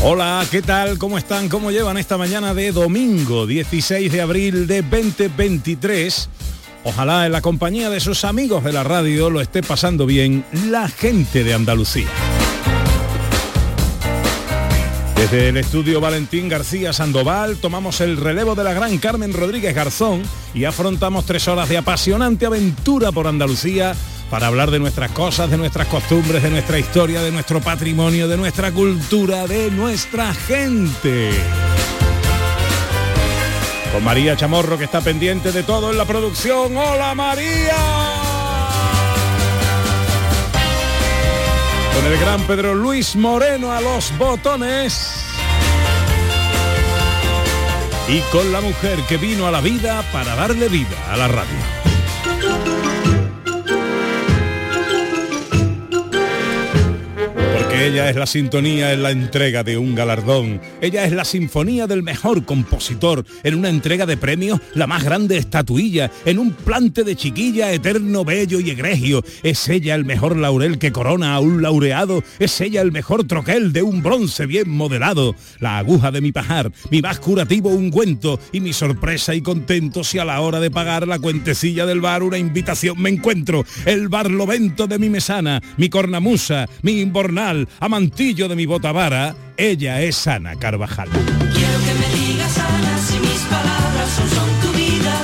Hola, ¿qué tal? ¿Cómo están? ¿Cómo llevan esta mañana de domingo 16 de abril de 2023? Ojalá en la compañía de sus amigos de la radio lo esté pasando bien la gente de Andalucía. Desde el estudio Valentín García Sandoval tomamos el relevo de la gran Carmen Rodríguez Garzón y afrontamos tres horas de apasionante aventura por Andalucía para hablar de nuestras cosas, de nuestras costumbres, de nuestra historia, de nuestro patrimonio, de nuestra cultura, de nuestra gente. Con María Chamorro que está pendiente de todo en la producción. ¡Hola María! Con el gran Pedro Luis Moreno a los botones. Y con la mujer que vino a la vida para darle vida a la radio. Ella es la sintonía en la entrega de un galardón. Ella es la sinfonía del mejor compositor en una entrega de premios, la más grande estatuilla, en un plante de chiquilla eterno, bello y egregio. Es ella el mejor laurel que corona a un laureado. Es ella el mejor troquel de un bronce bien modelado. La aguja de mi pajar, mi más curativo ungüento y mi sorpresa y contento si a la hora de pagar la cuentecilla del bar una invitación me encuentro. El barlovento de mi mesana, mi cornamusa, mi imbornal, amantillo de mi botavara, ella es Ana Carvajal. Quiero que me digas Ana si mis palabras son, son tu vida.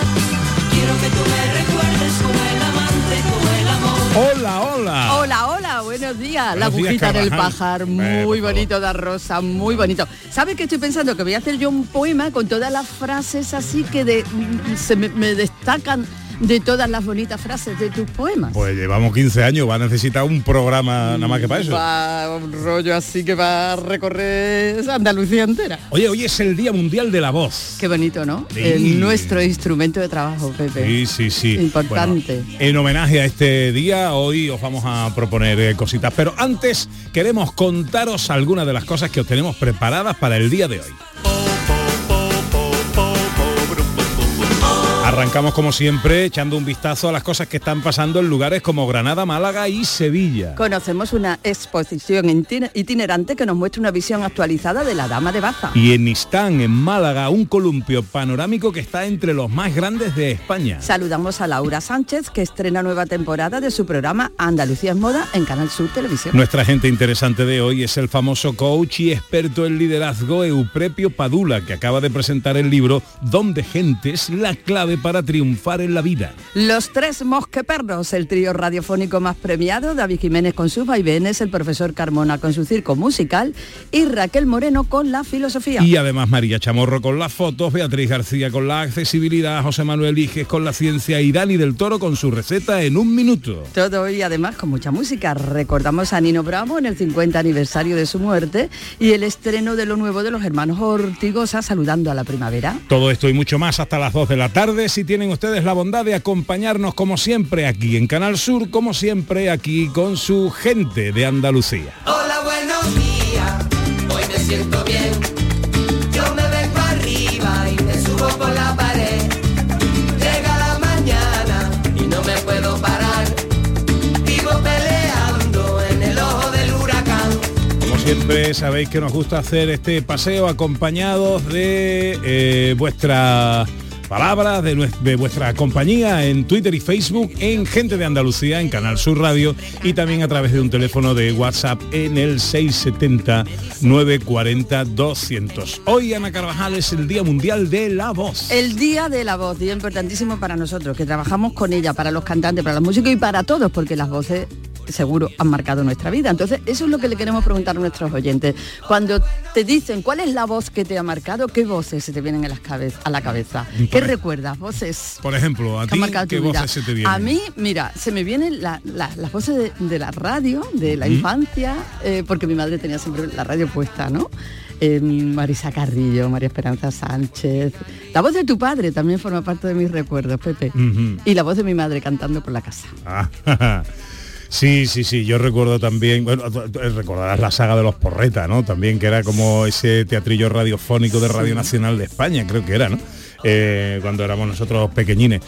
Quiero que tú me recuerdes como el amante, como el amor. Hola, hola. Hola, hola, buenos días. la Buenos agujita del pájaro, Hombre, muy bonito de rosa, muy bonito. ¿Sabes qué estoy pensando? Que voy a hacer yo un poema con todas las frases así que de, se me, me destacan de todas las bonitas frases de tus poemas. Pues llevamos 15 años, va a necesitar un programa nada más que para eso. Va un rollo así que va a recorrer Andalucía entera. Oye, hoy es el Día Mundial de la Voz. Qué bonito, ¿no? Sí. El- nuestro instrumento de trabajo, Pepe. Sí, sí, sí. Importante. Bueno, en homenaje a este día, hoy os vamos a proponer eh, cositas. Pero antes queremos contaros algunas de las cosas que os tenemos preparadas para el día de hoy. Arrancamos como siempre echando un vistazo a las cosas que están pasando en lugares como Granada, Málaga y Sevilla. Conocemos una exposición itiner- itinerante que nos muestra una visión actualizada de la Dama de Baza. Y en Istán, en Málaga, un columpio panorámico que está entre los más grandes de España. Saludamos a Laura Sánchez, que estrena nueva temporada de su programa Andalucía es Moda en Canal Sur Televisión. Nuestra gente interesante de hoy es el famoso coach y experto en liderazgo Euprepio Padula, que acaba de presentar el libro Donde gente es la clave para triunfar en la vida. Los tres mosqueperros, el trío radiofónico más premiado, David Jiménez con sus vaivenes, el profesor Carmona con su circo musical y Raquel Moreno con la filosofía. Y además María Chamorro con las fotos, Beatriz García con la accesibilidad, José Manuel Iges con la ciencia y Dani del Toro con su receta en un minuto. Todo y además con mucha música. Recordamos a Nino Bravo en el 50 aniversario de su muerte y el estreno de lo nuevo de los hermanos Ortigosa saludando a la primavera. Todo esto y mucho más hasta las 2 de la tarde. Si tienen ustedes la bondad de acompañarnos como siempre aquí en Canal Sur, como siempre aquí con su gente de Andalucía. Hola, buenos días. Hoy me siento bien. Yo me vengo arriba y me subo por la pared. Llega la mañana y no me puedo parar. Vivo peleando en el ojo del huracán. Como siempre sabéis que nos gusta hacer este paseo acompañados de eh, vuestra palabras, de, vuestra compañía en Twitter y Facebook, en Gente de Andalucía, en Canal Sur Radio y también a través de un teléfono de WhatsApp en el 670 940 200. Hoy, Ana Carvajal, es el Día Mundial de la Voz. El Día de la Voz, día importantísimo para nosotros, que trabajamos con ella, para los cantantes, para los músicos y para todos, porque las voces seguro han marcado nuestra vida. Entonces, eso es lo que le queremos preguntar a nuestros oyentes. Cuando te dicen cuál es la voz que te ha marcado, ¿qué voces se te vienen a, las cabe- a la cabeza? ¿Qué Ej- recuerdas? Voces Por ejemplo, a ti, ¿qué voces se te vienen? A mí, mira, se me vienen la- la- las voces de, de la radio, de la infancia, eh, porque mi madre tenía siempre la radio puesta, ¿no? Eh, Marisa Carrillo, María Esperanza Sánchez. La voz de tu padre también forma parte de mis recuerdos, Pepe. Y la voz de mi madre cantando por la casa. Ah, Sí, sí, sí, yo recuerdo también, bueno, recordarás la saga de los Porreta, ¿no? También que era como ese teatrillo radiofónico de Radio Nacional de España, creo que era, ¿no? Eh, cuando éramos nosotros pequeñines.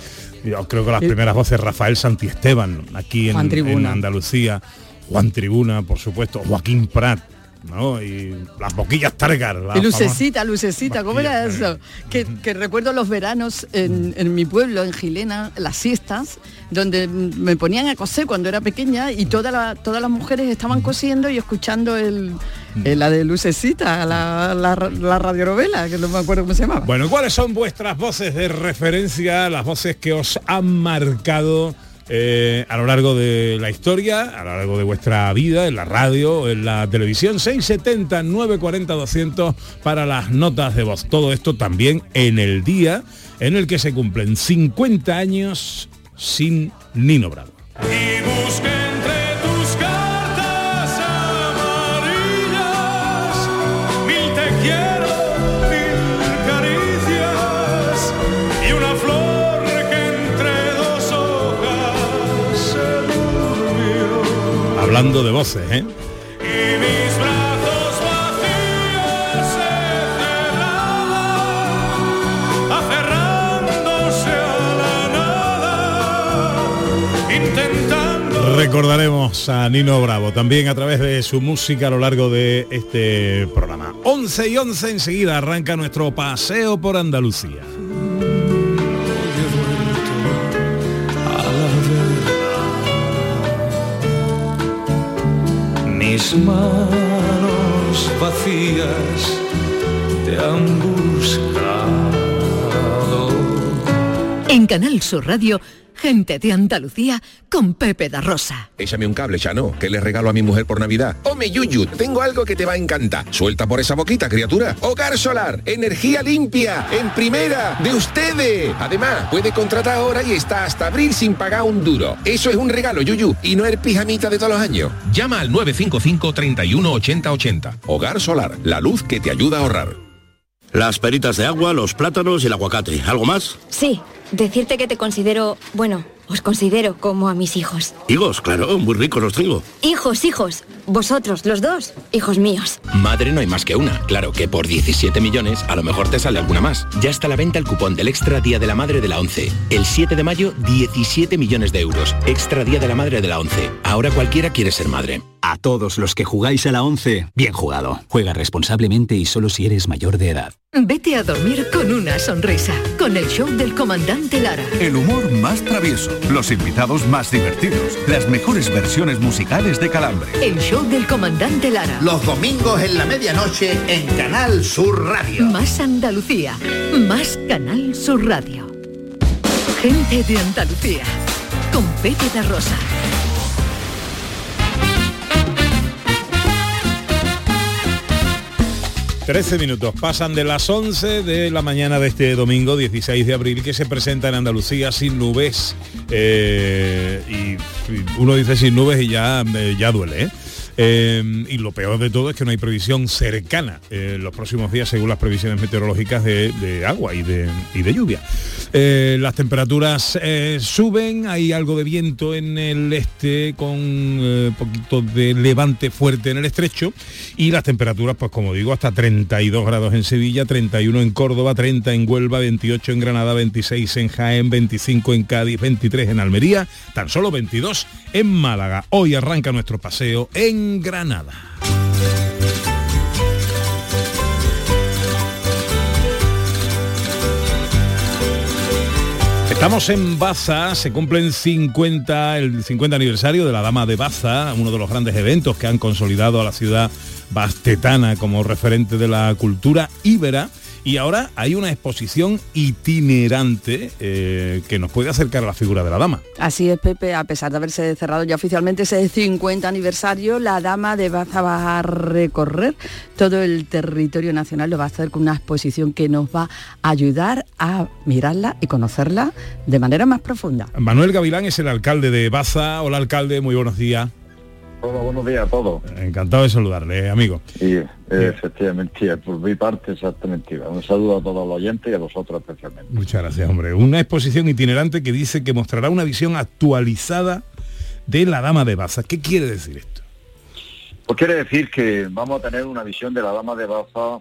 Yo creo que las primeras voces, Rafael Santiesteban, aquí en, Andalucía, Juan Tribuna, por supuesto, Joaquín Prat, ¿no? Y las boquillas Targar. la Y lucecita, lucecita, ¿cómo era eso? Que, que recuerdo los veranos en, en mi pueblo, en Gilena, las siestas, donde me ponían a coser cuando era pequeña y toda la- todas las mujeres estaban cosiendo y escuchando el, el- la de lucecita, la, la, la radionovela, que no me acuerdo cómo se llamaba. Bueno, ¿cuáles son vuestras voces de referencia, las voces que os han marcado eh, a lo largo de la historia, a lo largo de vuestra vida, en la radio, en la televisión? 670 940 200 para las notas de voz. Todo esto también en el día en el que se cumplen 50 años sin Nino Bravo. Y Hablando de voces, ¿eh? Recordaremos a Nino Bravo también a través de su música a lo largo de este programa. 11 y 11 enseguida arranca nuestro paseo por Andalucía. Mis manos vacías te han buscado. En Canal Sur Radio, gente de Andalucía con Pepe da Rosa. Échame un cable, Chano, que le regalo a mi mujer por Navidad. Home, Yuyu, tengo algo que te va a encantar. Suelta por esa boquita, criatura. Hogar Solar, energía limpia, en primera, de ustedes. Además, puede contratar ahora y está hasta abril sin pagar un duro. Eso es un regalo, Yuyu, y no el pijamita de todos los años. Llama al 955 31 80 80. Hogar Solar, la luz que te ayuda a ahorrar. Las peritas de agua, los plátanos y el aguacate. ¿Algo más? Sí, decirte que te considero, bueno, os considero como a mis hijos. Higos, claro, muy ricos los tengo. Hijos, hijos, vosotros, los dos, hijos míos. Madre no hay más que una. Claro que por 17 millones a lo mejor te sale alguna más. Ya está a la venta el cupón del Extra Día de la Madre de la 11. El 7 de mayo, 17 millones de euros. Extra Día de la Madre de la 11. Ahora cualquiera quiere ser madre. A todos los que jugáis a la 11, bien jugado. Juega responsablemente y solo si eres mayor de edad. Vete a dormir con una sonrisa, con el show del comandante Lara. El humor más travieso, los invitados más divertidos, las mejores versiones musicales de Calambre. El show del comandante Lara. Los domingos en la medianoche en Canal Sur Radio. Más Andalucía, más Canal Sur Radio. Gente de Andalucía, con Pepe da Rosa. 13 minutos pasan de las 11 de la mañana de este domingo 16 de abril que se presenta en Andalucía sin nubes Eh, y, uno dice sin nubes y ya, eh, ya duele ¿eh? Y lo peor de todo es que no hay previsión cercana los próximos días según las previsiones meteorológicas de, de agua y de, y de lluvia. Eh, las temperaturas eh, suben, hay algo de viento en el este con un poquito de levante fuerte en el estrecho y las temperaturas, pues como digo, hasta 32 grados en Sevilla, 31 en Córdoba, 30 en Huelva, 28 en Granada, 26 en Jaén, 25 en Cádiz, 23 en Almería, tan solo 22 en Málaga. Hoy arranca nuestro paseo en Granada. Estamos en Baza, se cumplen 50, el 50 aniversario de la Dama de Baza, uno de los grandes eventos que han consolidado a la ciudad bastetana como referente de la cultura íbera. Y ahora hay una exposición itinerante eh, que nos puede acercar a la figura de la dama. Así es, Pepe, a pesar de haberse cerrado ya oficialmente ese 50 aniversario, la Dama de Baza va a recorrer todo el territorio nacional, lo va a hacer con una exposición que nos va a ayudar a mirarla y conocerla de manera más profunda. Manuel Gavilán es el alcalde de Baza. Hola, alcalde, muy buenos días. Hola, buenos días a todos. Encantado de saludarle, amigo. Y eh, efectivamente, por mi parte exactamente. Un saludo a todos los oyentes y a vosotros especialmente. Muchas gracias, hombre. Una exposición itinerante que dice que mostrará una visión actualizada de la Dama de Baza. ¿Qué quiere decir esto? Pues quiere decir que vamos a tener una visión de la Dama de Baza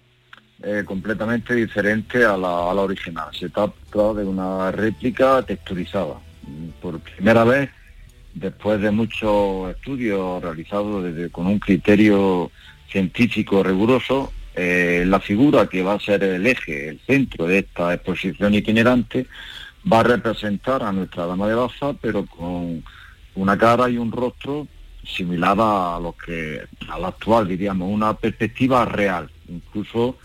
eh, completamente diferente a la, a la original. Se trata de una réplica texturizada. Por primera vez, después de muchos estudios realizados desde- con un criterio científico riguroso, eh, la figura que va a ser el eje, el centro de esta exposición itinerante, va a representar a nuestra Dama de Baza, pero con una cara y un rostro similar a lo que a la actual diríamos una perspectiva real. Incluso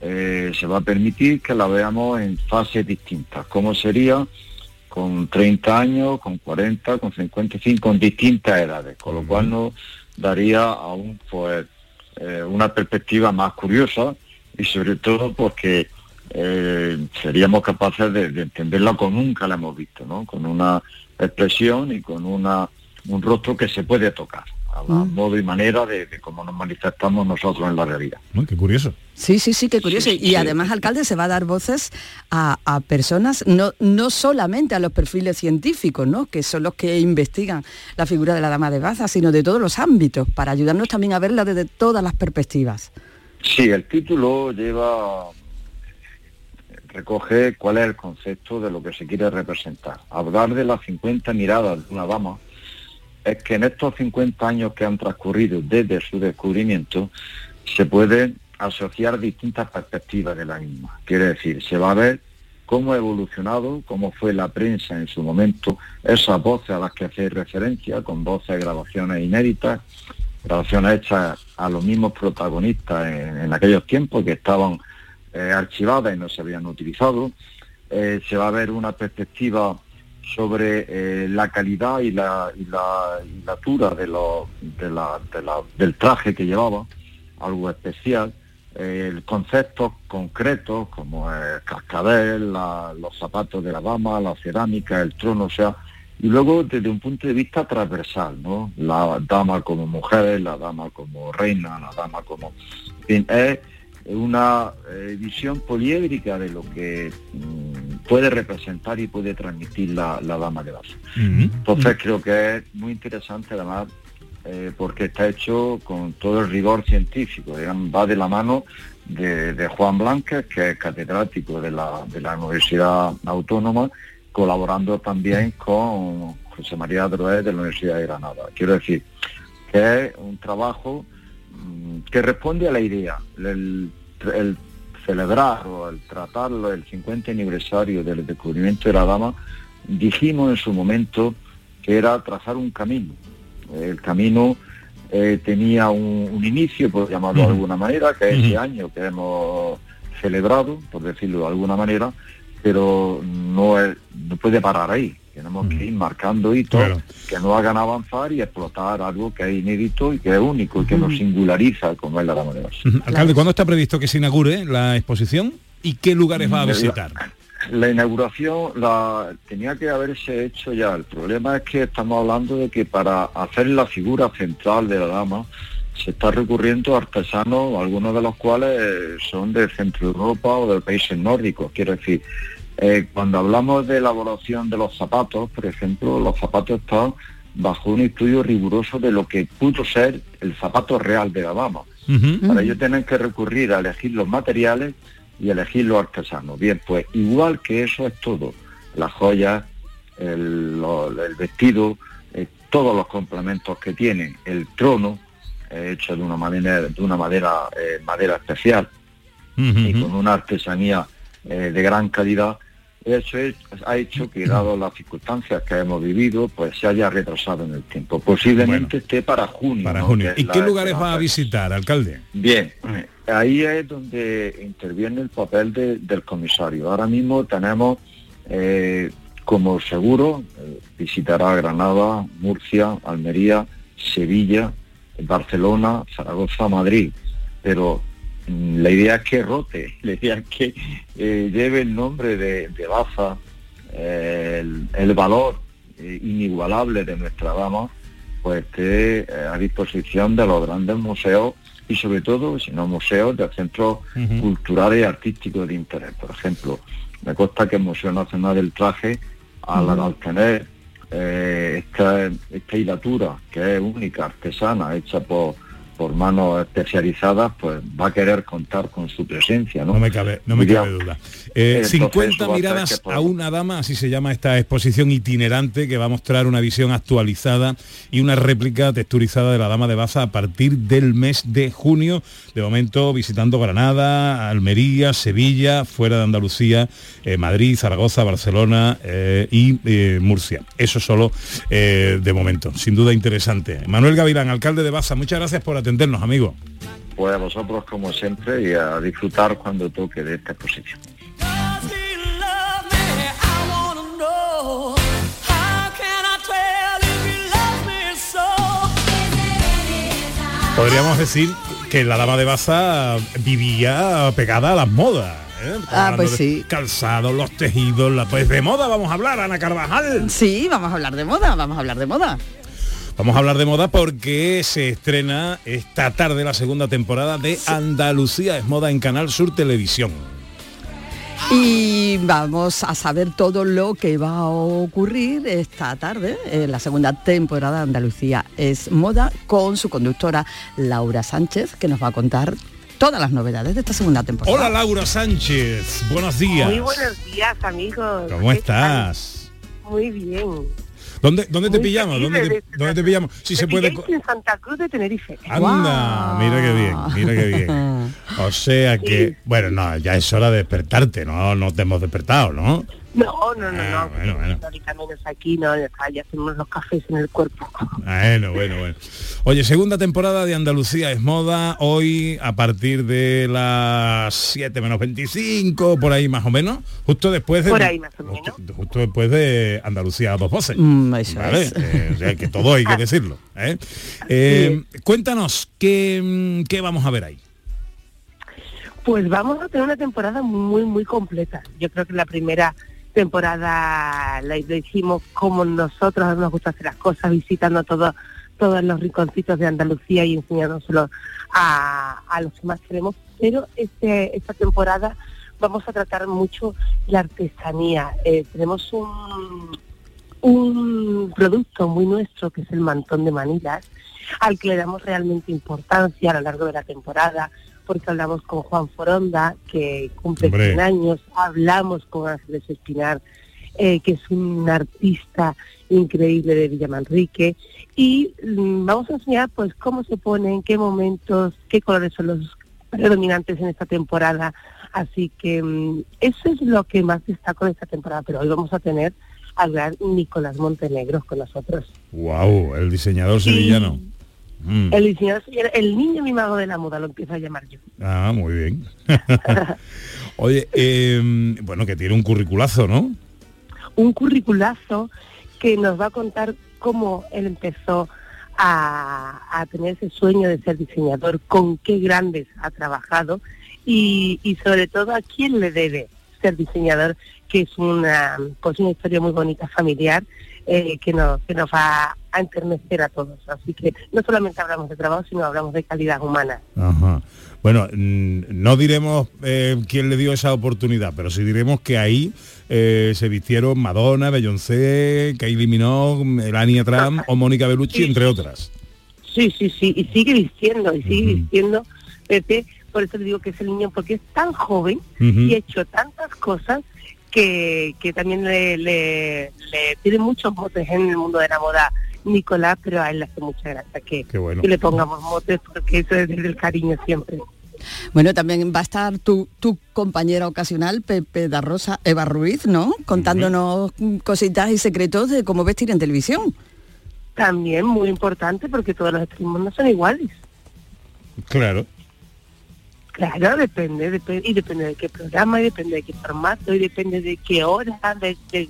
eh, se va a permitir que la veamos en fases distintas. Cómo sería con 30 años con 40 con 55 con distintas edades con lo cual nos daría aún pues eh, una perspectiva más curiosa y sobre todo porque eh, seríamos capaces de, de entenderla como nunca la hemos visto, ¿no? Con una expresión y con una un rostro que se puede tocar, a la modo y manera de, de cómo nos manifestamos nosotros en la realidad. Uy, qué curioso. Sí, sí, sí, qué curioso. Sí, y sí. además, alcalde, se va a dar voces a, a personas, no, no solamente a los perfiles científicos, ¿no? que son los que investigan la figura de la dama de Baza, sino de todos los ámbitos, para ayudarnos también a verla desde todas las perspectivas. Sí, el título lleva recoge cuál es el concepto de lo que se quiere representar. Hablar de las 50 miradas de una dama es que en estos 50 años que han transcurrido desde su descubrimiento se pueden asociar distintas perspectivas de la misma. Quiere decir, se va a ver cómo ha evolucionado, cómo fue la prensa en su momento, esas voces a las que hacéis referencia, con voces, grabaciones inéditas, grabaciones hechas a los mismos protagonistas en, en aquellos tiempos que estaban eh, archivadas y no se habían utilizado. Eh, se va a ver una perspectiva sobre eh, la calidad y la, y la, y la altura de lo- de la- de del traje que llevaba, algo especial, eh, conceptos concretos como el cascabel, los zapatos de la dama, la cerámica, el trono, o sea, y luego desde un punto de vista transversal, ¿no? La dama como mujer, la dama como reina, la dama como... En una eh, visión poliédrica de lo que mm, puede representar y puede transmitir la, la dama de Baza. Entonces creo que es muy interesante además eh, porque está hecho con todo el rigor científico, digamos, va de la mano de, de Juan Blanques, que es catedrático de la, de la Universidad Autónoma, colaborando también con José María Droé de la Universidad de Granada. Quiero decir que es un trabajo que responde a la idea, el, el celebrar o el tratarlo el 50 aniversario del descubrimiento de la dama, dijimos en su momento que era trazar un camino. El camino eh, tenía un, un inicio, por llamarlo de alguna manera, que es este año que hemos celebrado, por decirlo de alguna manera, pero no, es- no puede parar ahí. Tenemos que ir marcando hitos Claro. que nos hagan avanzar y explotar algo que es inédito y que es único y que nos singulariza como es la Dama de. Ujú. Alcalde, ¿cuándo está previsto que se inaugure la exposición y qué lugares va a La- visitar? La inauguración la tenía que haberse hecho ya. El problema es que estamos hablando de que para hacer la figura central de la dama se está recurriendo a artesanos, algunos de los cuales son de Centro Europa o de países nórdicos. Quiero decir, eh, cuando hablamos de elaboración de los zapatos, por ejemplo, los zapatos están bajo un estudio riguroso de lo que pudo ser el zapato real de la dama. Para ello tienen que recurrir a elegir los materiales y elegir los artesanos. Bien, pues igual que eso es todo, las joyas, el, lo- el vestido, eh, todos los complementos que tienen, el trono, eh, hecho de una manera, de una madera, madera especial. Y con una artesanía de gran calidad, eso es- ha hecho que, dado las circunstancias que hemos vivido, pues se haya retrasado en el tiempo. Posiblemente esté para junio. Para junio. ¿Y qué lugares va a visitar, alcalde? Bien, ahí es donde interviene el papel de- del comisario. Ahora mismo tenemos eh, como seguro, eh, visitará Granada, Murcia, Almería, Sevilla, Barcelona, Zaragoza, Madrid. Pero la idea es que rote, la idea es que eh, lleve el nombre de, de Baza, eh, el, el valor eh, inigualable de nuestra dama, pues esté a disposición de los grandes museos y sobre todo, si no museos, de centros culturales y artísticos de interés. Por ejemplo, me consta que el Museo Nacional del Traje, al, Ujú. al tener esta, esta hilatura, que es única, artesana, hecha por, por manos especializadas, pues va a querer contar con su presencia. No, No me cabe, no me cabe duda. Eh, Entonces, 50 eso va a hacer miradas a una dama, así se llama esta exposición itinerante que va a mostrar una visión actualizada y una réplica texturizada de la Dama de Baza a partir del mes de junio. De momento visitando Granada, Almería, Sevilla, fuera de Andalucía, eh, Madrid, Zaragoza, Barcelona eh, y eh, Murcia. Eso solo de momento. Sin duda interesante. Manuel Gavilán, alcalde de Baza, muchas gracias por atendernos, amigo. Pues a vosotros como siempre y a disfrutar cuando toque de esta exposición. Podríamos decir que la dama de Baza vivía pegada a las modas. ¿eh? Ah, pues sí. Calzados, los tejidos, la, pues de moda vamos a hablar, Ana Carvajal. Sí, vamos a hablar de moda, vamos a hablar de moda. Vamos a hablar de moda porque se estrena esta tarde la segunda temporada de Andalucía es moda en Canal Sur Televisión. Y vamos a saber todo lo que va a ocurrir esta tarde en la segunda temporada de Andalucía es moda con su conductora Laura Sánchez que nos va a contar todas las novedades de esta segunda temporada. Hola Laura Sánchez, buenos días. Muy buenos días, amigos. ¿Cómo ¿Qué estás? Muy bien. ¿Dónde, dónde te pillamos? ¿Dónde de te, estar- dónde te pillamos? Si Me se puede... en Santa Cruz de Tenerife. Anda, mira qué bien, mira qué bien. O sea que, bueno, no, ya es hora de despertarte, no, no te hemos despertado, ¿no? No, no, no, no. Ah, bueno, bueno. Ahorita menos aquí, no, ya hacemos los cafés en el cuerpo. Bueno, bueno, bueno. Oye, segunda temporada de Andalucía es moda, hoy a partir de las 7 menos 25, por ahí más o menos, justo después de... Por ahí más o menos. Justo, justo después de Andalucía a dos voces. Mm, eso ¿vale? es. Eh, o sea, que todo hay que decirlo. ¿eh? Eh, cuéntanos, ¿qué, ¿qué vamos a ver ahí? Pues vamos a tener una temporada muy, muy completa. Yo creo que la primera temporada la, la hicimos como nosotros nos gusta hacer las cosas, visitando todos todos los rinconcitos de Andalucía y enseñándoselo a, a los que más queremos. Pero este, esta temporada vamos a tratar mucho la artesanía. Eh, tenemos un, un producto muy nuestro que es el mantón de Manilas, al que le damos realmente importancia a lo largo de la temporada, porque hablamos con Juan Foronda, que cumple Hombre. 100 años, hablamos con Ángeles Espinar, eh, que es un artista increíble de Villamanrique, y mm, vamos a enseñar pues cómo se pone, en qué momentos, qué colores son los predominantes en esta temporada. Así que mm, eso es lo que más destaco de esta temporada, pero hoy vamos a tener al gran Nicolás Montenegro con nosotros. Wow, el diseñador sevillano. Mm. El diseñador, el niño mimado de la moda, lo empiezo a llamar yo. Ah, muy bien. Oye, eh, bueno, que tiene un curriculazo, ¿no? Un curriculazo que nos va a contar cómo él empezó a, a tener ese sueño de ser diseñador, con qué grandes ha trabajado y, y sobre todo a quién le debe ser diseñador, que es una, pues una historia muy bonita, familiar, eh, que, nos, que nos va a enternecer a todos. Así que no solamente hablamos de trabajo, sino hablamos de calidad humana. Ajá. Bueno, mm, no diremos eh, quién le dio esa oportunidad, pero sí diremos que ahí eh, se vistieron Madonna, Beyoncé, Kylie Minogue, Melania Trump o Mónica Bellucci, entre otras. Sí, sí, sí, y sigue vistiendo, y sigue vistiendo, Pepe, por eso le digo que es el niño, porque es tan joven y ha hecho tantas cosas que, que también le, le, le tiene muchos motes en el mundo de la moda Nicolás, pero a él le hace mucha gracia que, bueno. que le pongamos motes porque eso es desde el cariño siempre. Bueno, también va a estar tu, tu compañera ocasional, Pepe da Rosa, Eva Ruiz, ¿no? Contándonos cositas y secretos de cómo vestir en televisión. También muy importante porque todos los extremos no son iguales. Claro. Claro, depende, depende, y depende de qué programa, y depende de qué formato, y depende de qué hora de, de,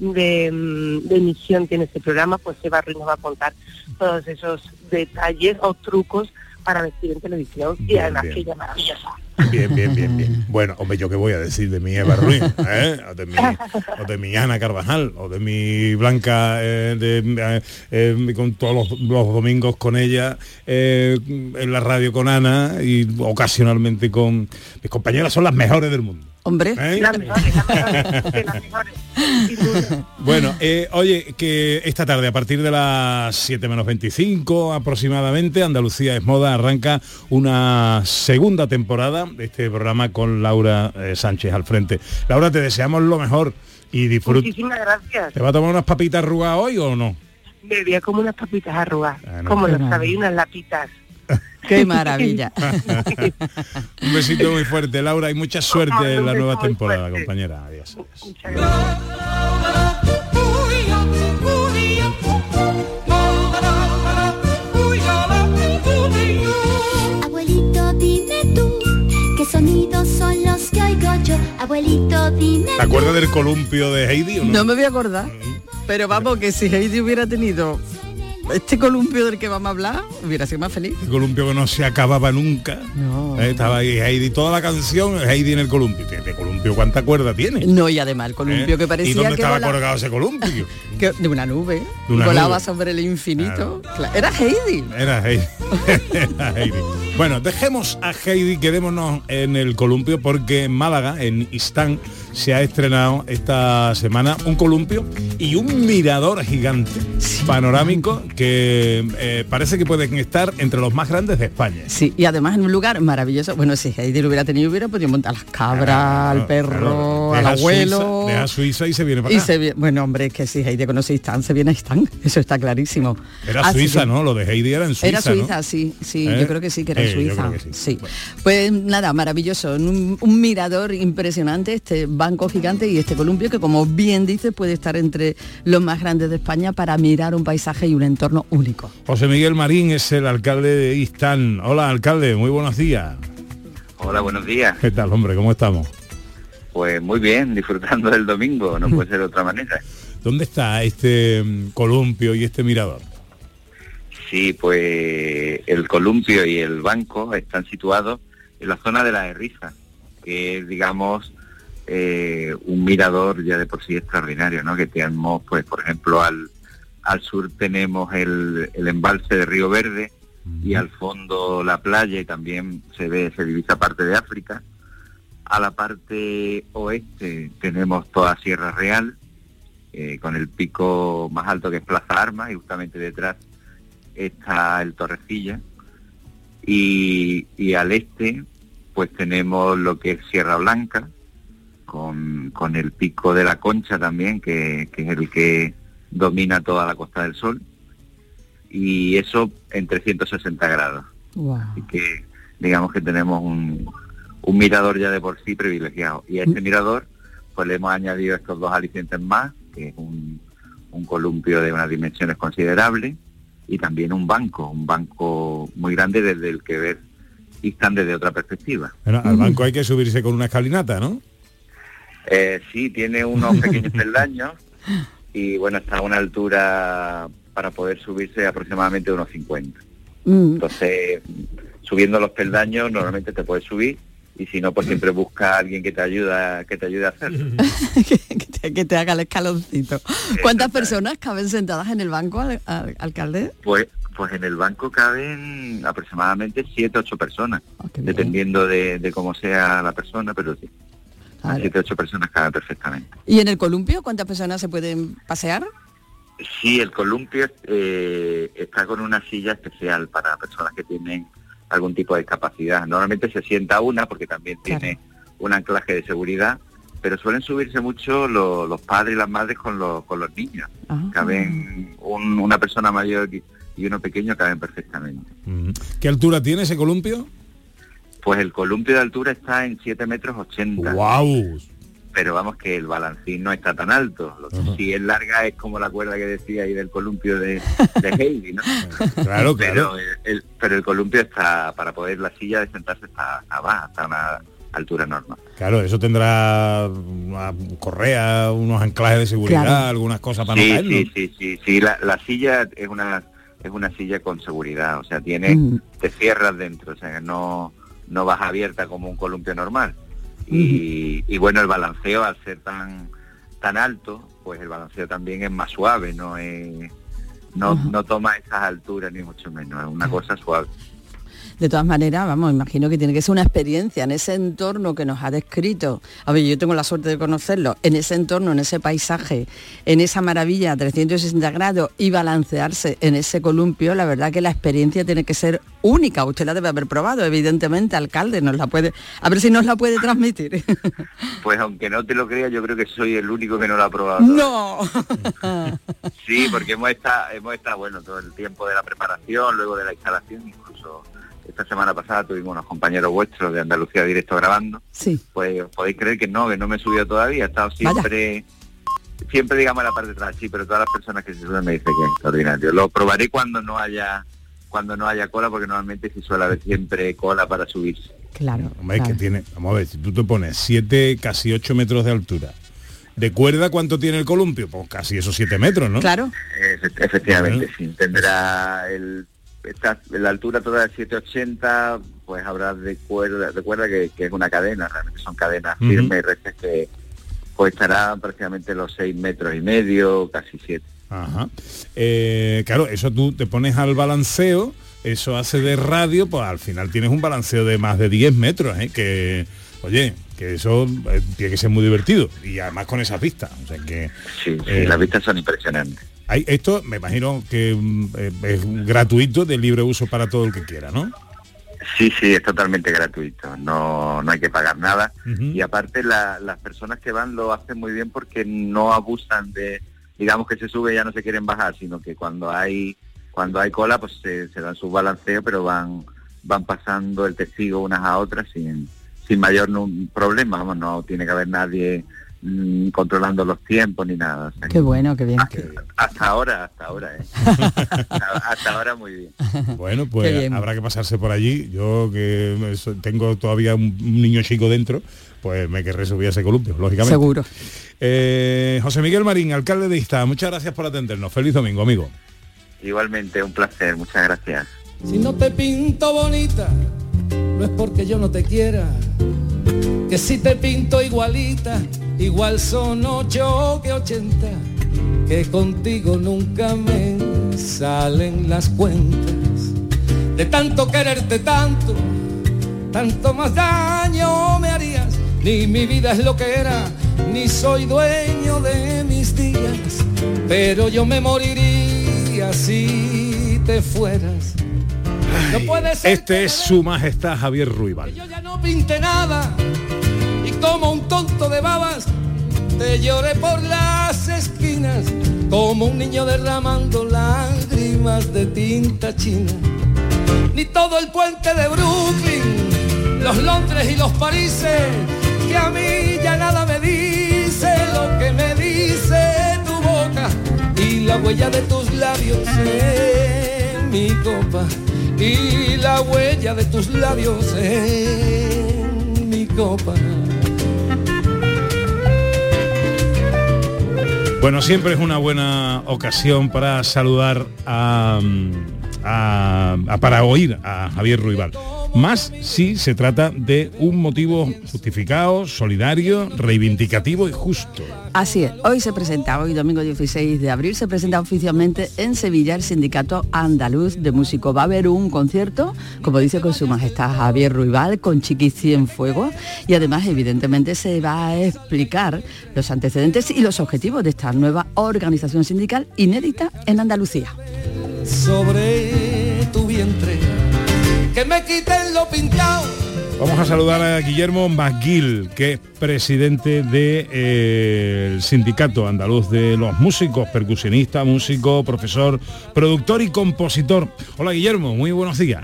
de, mm, de emisión tiene este programa, pues Eva Ruiz nos va a contar todos esos detalles o trucos para vestir en televisión y Bien, además bien. que ella maravillosa. Bien, bien, bien, bien. Bueno, hombre, yo qué voy a decir de mi Eva Ruiz, ¿eh? o, de mi, o de mi Ana Carvajal, o de mi Blanca, eh, de, eh, con todos los, los domingos con ella, en la radio con Ana y ocasionalmente con mis compañeras son las mejores del mundo. Hombre, ¿Eh? Las mejores, las mejores, las mejores, sin duda. Bueno, eh, oye, que esta tarde, a partir de las 7 menos 25 aproximadamente, Andalucía es Moda arranca una segunda temporada de este programa con Laura eh, Sánchez al frente. Laura, te deseamos lo mejor y disfruta. Muchísimas gracias. ¿Te va a tomar unas papitas arrugadas hoy o no? Me veía como unas papitas arrugadas, Ah, no. como lo sabéis, unas lapitas. qué maravilla. Un besito muy fuerte, Laura, y mucha suerte en la nueva temporada, fuerte. compañera. Adiós. adiós. Muchas gracias. Abuelito, dime tú, ¿qué sonidos son los que oigo yo? Abuelito, dime ¿Te acuerdas del columpio de Heidi o no? No me voy a acordar. Pero vamos, que si Heidi hubiera tenido este columpio del que vamos a hablar, hubiera sido más feliz. El columpio que no se acababa nunca. No. Eh, estaba ahí Heidi, toda la canción, Heidi en el columpio. ¿De columpio cuánta cuerda tiene? No, y además el columpio ¿Eh? que parecía ¿Y dónde que, estaba colgado ese columpio? que- de una nube. De una volaba nube. sobre el infinito. Era Heidi. Era Heidi. Era Heidi. Bueno, dejemos a Heidi, quedémonos en el columpio porque en Málaga, en Istán, se ha estrenado esta semana un columpio y un mirador gigante panorámico que eh, parece que pueden estar entre los más grandes de España. Sí, y además en un lugar maravilloso. Bueno, si Heidi lo hubiera tenido, hubiera podido montar a las cabras, al perro, al abuelo. Suiza, deja Suiza y se viene para y acá. se vie- bueno, hombre, es que si Heidi conoce Istán, se viene a Istán. Eso está clarísimo. Era Así Suiza, que- ¿no? Lo de Heidi era en Suiza, Era Suiza, ¿no? sí, sí, ¿Eh? yo creo que sí, que era Eh, Suiza. sí. Pues nada, maravilloso, un, un mirador impresionante, este banco gigante y este columpio que como bien dice puede estar entre los más grandes de España para mirar un paisaje y un entorno único. José Miguel Marín es el alcalde de Istán. Hola, alcalde, muy buenos días. Hola, buenos días. ¿Qué tal, hombre? ¿Cómo estamos? Pues muy bien, disfrutando del domingo, no puede ser de otra manera. ¿Dónde está este mm, columpio y este mirador? Sí, pues el columpio y el banco están situados en la zona de la Herriza, que es, digamos, eh, un mirador ya de por sí extraordinario, ¿no? Que tenemos, pues, por ejemplo, al, al sur tenemos el, el embalse de Río Verde y al fondo la playa y también se ve, se divisa parte de África. A la parte oeste tenemos toda Sierra Real, eh, con el pico más alto que es Plaza Armas y justamente detrás está el Torrecilla y, y al este pues tenemos lo que es Sierra Blanca con, con el pico de la Concha también que, que es el que domina toda la Costa del Sol. Y eso en 360 grados. Así que digamos que tenemos un, un mirador ya de por sí privilegiado. Y a este mirador pues le hemos añadido estos dos alicientes más que es un, un columpio de unas dimensiones considerables y también un banco, un banco muy grande desde el que ver Istán desde otra perspectiva. Bueno, al banco hay que subirse con una escalinata, ¿no? Eh, sí, tiene unos pequeños peldaños y bueno, está a una altura para poder subirse aproximadamente unos 50. Mm. Entonces, subiendo los peldaños normalmente te puedes subir y si no, pues siempre busca a alguien que te ayuda, que te ayude a hacerlo. que, te, que te haga el escaloncito. ¿Cuántas personas caben sentadas en el banco, al- al- alcalde? Pues, pues en el banco caben aproximadamente siete, ocho personas, Ah, dependiendo de, de cómo sea la persona, pero sí. Vale. Siete, ocho personas caben perfectamente. ¿Y en el columpio cuántas personas se pueden pasear? Sí, el columpio eh, está con una silla especial para personas que tienen algún tipo de discapacidad. Normalmente se sienta una porque también tiene un anclaje de seguridad, pero suelen subirse mucho lo- los padres y las madres con, los- con los niños. Caben un- una persona mayor y, uno pequeño caben perfectamente. ¿Qué altura tiene ese columpio? Pues el columpio de altura está en 7 metros 80. ¡Wow! Pero vamos que el balancín no está tan alto. Lo que sí es larga es como la cuerda que decía ahí del columpio de, de Heidi, ¿no? Claro, pero claro. el, el- pero el columpio está, para poder la silla de sentarse está, baja, está a una altura normal. Claro, eso tendrá una correa, unos anclajes de seguridad, Claro. algunas cosas para sí, no sí, sí, sí, sí, la, la silla es una es una silla con seguridad, o sea, tiene Mm. te cierras dentro, o sea, no no vas abierta como un columpio normal. Y, y bueno, el balanceo al ser tan tan alto, pues el balanceo también es más suave, no es no, no toma esas alturas ni mucho menos, es una cosa suave. De todas maneras, vamos, imagino que tiene que ser una experiencia en ese entorno que nos ha descrito. A ver, yo tengo la suerte de conocerlo, en ese entorno, en ese paisaje, en esa maravilla 360 grados y balancearse en ese columpio, la verdad que la experiencia tiene que ser única. Usted la debe haber probado, evidentemente, alcalde, nos la puede, a ver si nos la puede transmitir. Pues aunque no te lo creas, yo creo que soy el único que no lo ha probado. no. Sí, porque hemos estado, hemos estado, bueno, todo el tiempo de la preparación, luego de la instalación, incluso esta semana pasada tuvimos unos compañeros vuestros de Andalucía Directo grabando. Sí. Pues podéis creer que no, que no me he subido todavía, he estado siempre, siempre digamos en la parte de atrás, sí, pero todas las personas que se suben me dicen que es extraordinario. Lo probaré cuando no haya cuando no haya cola, porque normalmente sí suele haber siempre cola para subirse. Claro. Hombre, es que tiene, vamos a ver, si tú te pones 7, casi 8 metros de altura. ¿De cuerda cuánto tiene el columpio? Pues casi esos 7 metros, ¿no? Claro. Efe- Efectivamente, sí. Tendrá el, esta- la altura toda de 780, pues habrá de cuerda, de cuerda que, que es una cadena, realmente son cadenas firmes y rectas que pues estará prácticamente los 6 metros y medio, casi 7. Ajá. Eh, claro, eso tú te pones al balanceo, eso hace de radio, pues al final tienes un balanceo de más de 10 metros, ¿eh? que, oye, que eso eh, tiene que ser muy divertido. Y además con esa pista. O sea que. Sí, sí, eh, las vistas son impresionantes. Hay, esto me imagino que mm, eh, es gratuito, de libre uso para todo el que quiera, ¿no? Sí, sí, es totalmente gratuito, no, no hay que pagar nada. Y aparte la- las personas que van lo hacen muy bien porque no abusan de, digamos que se sube y ya no se quieren bajar, sino que cuando hay cuando hay cola pues se, se dan su balanceo, pero van van pasando el testigo unas a otras sin, sin mayor problema, vamos, no tiene que haber nadie mm, controlando los tiempos ni nada. o sea Qué bueno, qué bien. hasta ahora, hasta ahora, ¿eh? hasta, hasta ahora muy bien. Bueno, pues bien. habrá que pasarse por allí. Yo que tengo todavía un, un niño chico dentro, pues me querré subir a ese columpio, lógicamente. Seguro. Eh, José Miguel Marín, alcalde de Ista, muchas gracias por atendernos. Feliz domingo, amigo. Igualmente, un placer, muchas gracias. Si no te pinto bonita, no es porque yo no te quiera. Que si te pinto igualita, igual son ocho que ochenta. Que contigo nunca me salen las cuentas. De tanto quererte tanto, tanto más daño me harías. Ni mi vida es lo que era, ni soy dueño de mis días. Pero yo me moriría si te fueras. No puede ser Este es su majestad Javier Ruibal. yo ya no pinte nada y como un tonto de babas te lloré por las esquinas como un niño derramando lágrimas de tinta china. Ni todo el puente de Brooklyn, los Londres y los Parises, que a mí ya nada me dice lo que me dice tu boca y la huella de tus labios en mi copa y la huella de tus labios en mi copa. Bueno, siempre es una buena ocasión para saludar a, mm, a- para oír a Javier Ruibal. Más si se trata de un motivo justificado, solidario, reivindicativo y justo. Así es, hoy se presenta, hoy domingo 16 de abril, se presenta oficialmente en Sevilla el Sindicato Andaluz de Músicos. Va a haber un concierto, como dice con su majestad Javier Ruibal, con Chiqui Cienfuegos y además evidentemente se va a explicar los antecedentes y los objetivos de esta nueva organización sindical inédita en Andalucía. sobre tu vientre. Que me quiten lo pintado. Vamos a saludar a Guillermo McGill, que es presidente del Sindicato Andaluz de los Músicos, percusionista, músico, profesor, productor y compositor. Hola Guillermo, muy buenos días.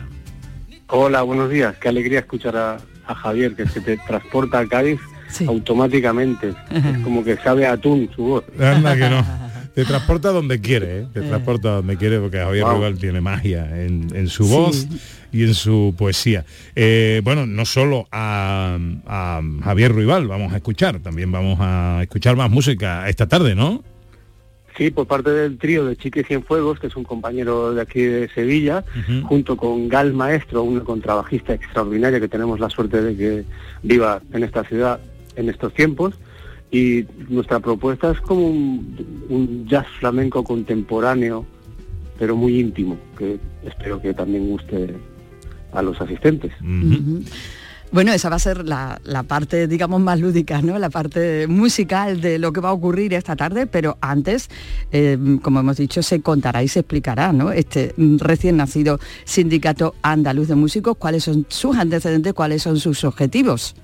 Hola, buenos días. Qué alegría escuchar a, a Javier, que se te transporta a Cádiz automáticamente. Es como que sabe a atún su voz. Anda que no. Te transporta donde quiere, ¿eh? te transporta donde quiere porque Javier Wow. Rugal tiene magia en, en su voz y en su poesía. Eh, bueno, no solo a, a Javier Ruibal vamos a escuchar, también vamos a escuchar más música esta tarde, ¿no? Sí, por parte del trío de Chique Cienfuegos, que es un compañero de aquí de Sevilla, junto con Gal Maestro, una contrabajista extraordinaria que tenemos la suerte de que viva en esta ciudad en estos tiempos. Y nuestra propuesta es como un, un jazz flamenco contemporáneo, pero muy íntimo, que espero que también guste a los asistentes. Bueno, esa va a ser la, la parte, digamos, más lúdica, ¿no? La parte musical de lo que va a ocurrir esta tarde, pero antes, eh, como hemos dicho, se contará y se explicará, ¿no? Este recién nacido sindicato andaluz de músicos, cuáles son sus antecedentes, cuáles son sus objetivos.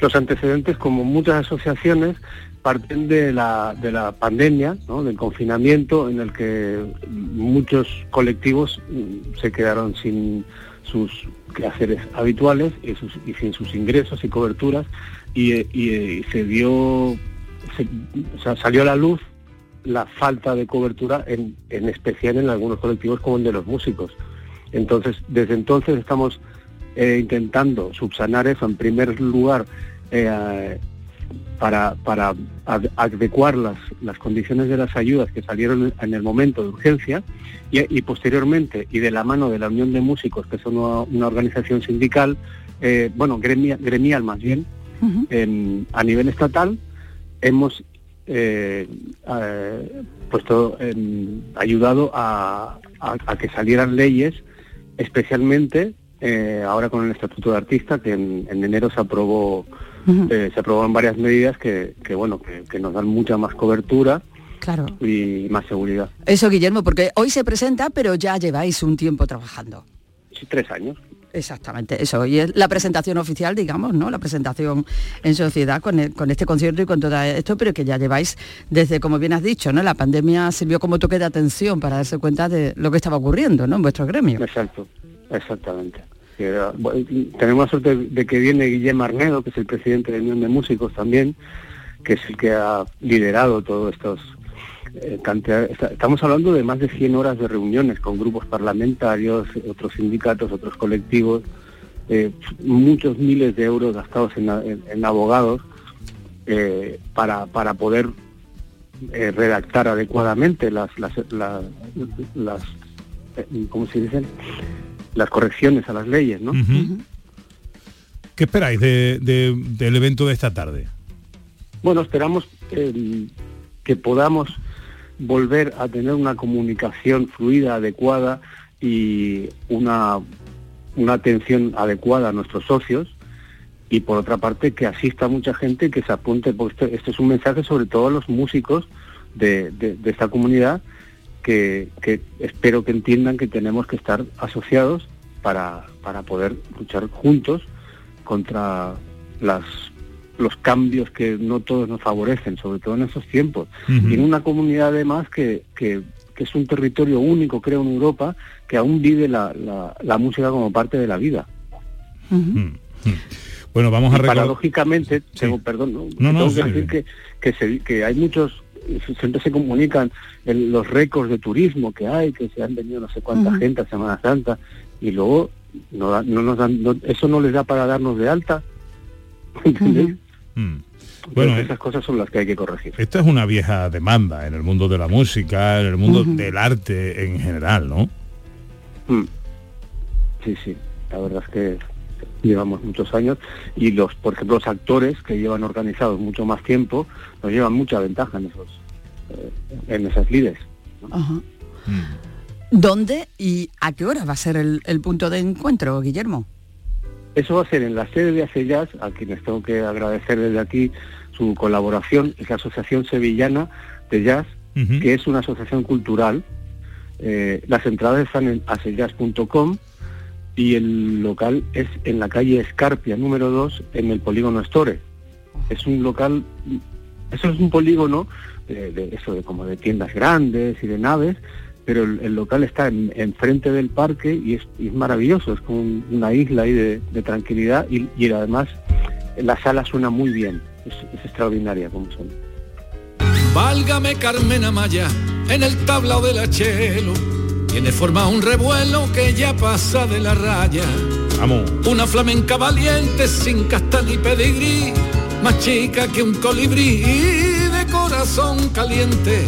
Los antecedentes, como muchas asociaciones, parten de la, de la pandemia, ¿no? del confinamiento, en el que muchos colectivos mm, se quedaron sin sus quehaceres habituales y, sin sus ingresos y coberturas, y, eh, se dio, o sea, salió a la luz la falta de cobertura, en, en especial en algunos colectivos como el de los músicos. Entonces, desde entonces estamos eh, intentando subsanar eso en primer lugar eh, para, para ad- adecuar las, las condiciones de las ayudas que salieron en el momento de urgencia y, y posteriormente y de la mano de la Unión de Músicos, que es una, una organización sindical, eh, bueno, gremia- gremial más bien, en- a nivel estatal, hemos eh, puesto ayudado a, a- a que salieran leyes, especialmente ahora con el Estatuto de Artista, que en, en enero se aprobó, eh, se aprobaron varias medidas que, que, bueno, que, que nos dan mucha más cobertura Claro. y más seguridad. Eso, Guillermo, porque hoy se presenta, pero ya lleváis un tiempo trabajando. Sí, tres años. Exactamente, eso. Y es la presentación oficial, digamos, ¿no? La presentación en sociedad con, el- con este concierto y con todo esto, pero que ya lleváis desde, como bien has dicho, ¿no? La pandemia sirvió como toque de atención para darse cuenta de lo que estaba ocurriendo, ¿no? En vuestro gremio. Exacto, exactamente. Tenemos la suerte de que viene Guillermo Arnedo, que es el presidente de la Unión de Músicos también, que es el que ha liderado todos estos eh, estamos hablando de más de 100 horas de reuniones con grupos parlamentarios, otros sindicatos, otros colectivos, eh, muchos miles de euros gastados en, abogados eh, para, para poder redactar adecuadamente las, las, la- las eh, ¿cómo se dicen? Las correcciones a las leyes, ¿no? ¿Qué esperáis de- de- del evento de esta tarde? Bueno, esperamos eh, que podamos volver a tener una comunicación fluida, adecuada y una, una atención adecuada a nuestros socios y por otra parte que asista mucha gente y que se apunte, porque este, este es un mensaje sobre todo a los músicos de, de- de esta comunidad que, que espero que entiendan que tenemos que estar asociados para, para poder luchar juntos contra las los cambios que no todos nos favorecen, sobre todo en esos tiempos. Y en una comunidad además que, que, que es un territorio único, creo, en Europa, que aún vive la, la, la música como parte de la vida. Bueno, vamos a recordar... paradójicamente, tengo, perdón, no, No, no, tengo que sí. decir que, que, se- que hay muchos, siempre se comunican el- los récords de turismo que hay, que se han venido no sé cuánta gente a Semana Santa, y luego no, da- no nos dan, no- eso no les da para darnos de alta. ¿Entendéis? Mm. Bueno, eh, esas cosas son las que hay que corregir. Esta es una vieja demanda en el mundo de la música, en el mundo del arte en general, ¿no? Mm. Sí, sí, la verdad es que llevamos muchos años y los, por ejemplo, los actores que llevan organizados mucho más tiempo nos llevan mucha ventaja en esos, eh, en esas lides. Ajá. ¿Dónde y a qué hora va a ser el, el punto de encuentro, Guillermo? Eso va a ser en la sede de Ace Jazz, a quienes tengo que agradecer desde aquí su colaboración, es la Asociación Sevillana de Jazz, que es una asociación cultural. Eh, las entradas están en acejazz.com y el local es en la calle Escarpia, número 2, en el polígono Store. Es un local, eso es un polígono de, de eso de como de tiendas grandes y de naves, pero el, el local está en- enfrente del parque y es, y es maravilloso, es como un- una isla ahí de, de tranquilidad y, y además la sala suena muy bien, es, es extraordinaria como suena. Válgame Carmen Amaya en el tablao del achelo. Tiene forma un revuelo que ya pasa de la raya. Vamos. Una flamenca valiente sin casta ni pedigrí, más chica que un colibrí corazón caliente.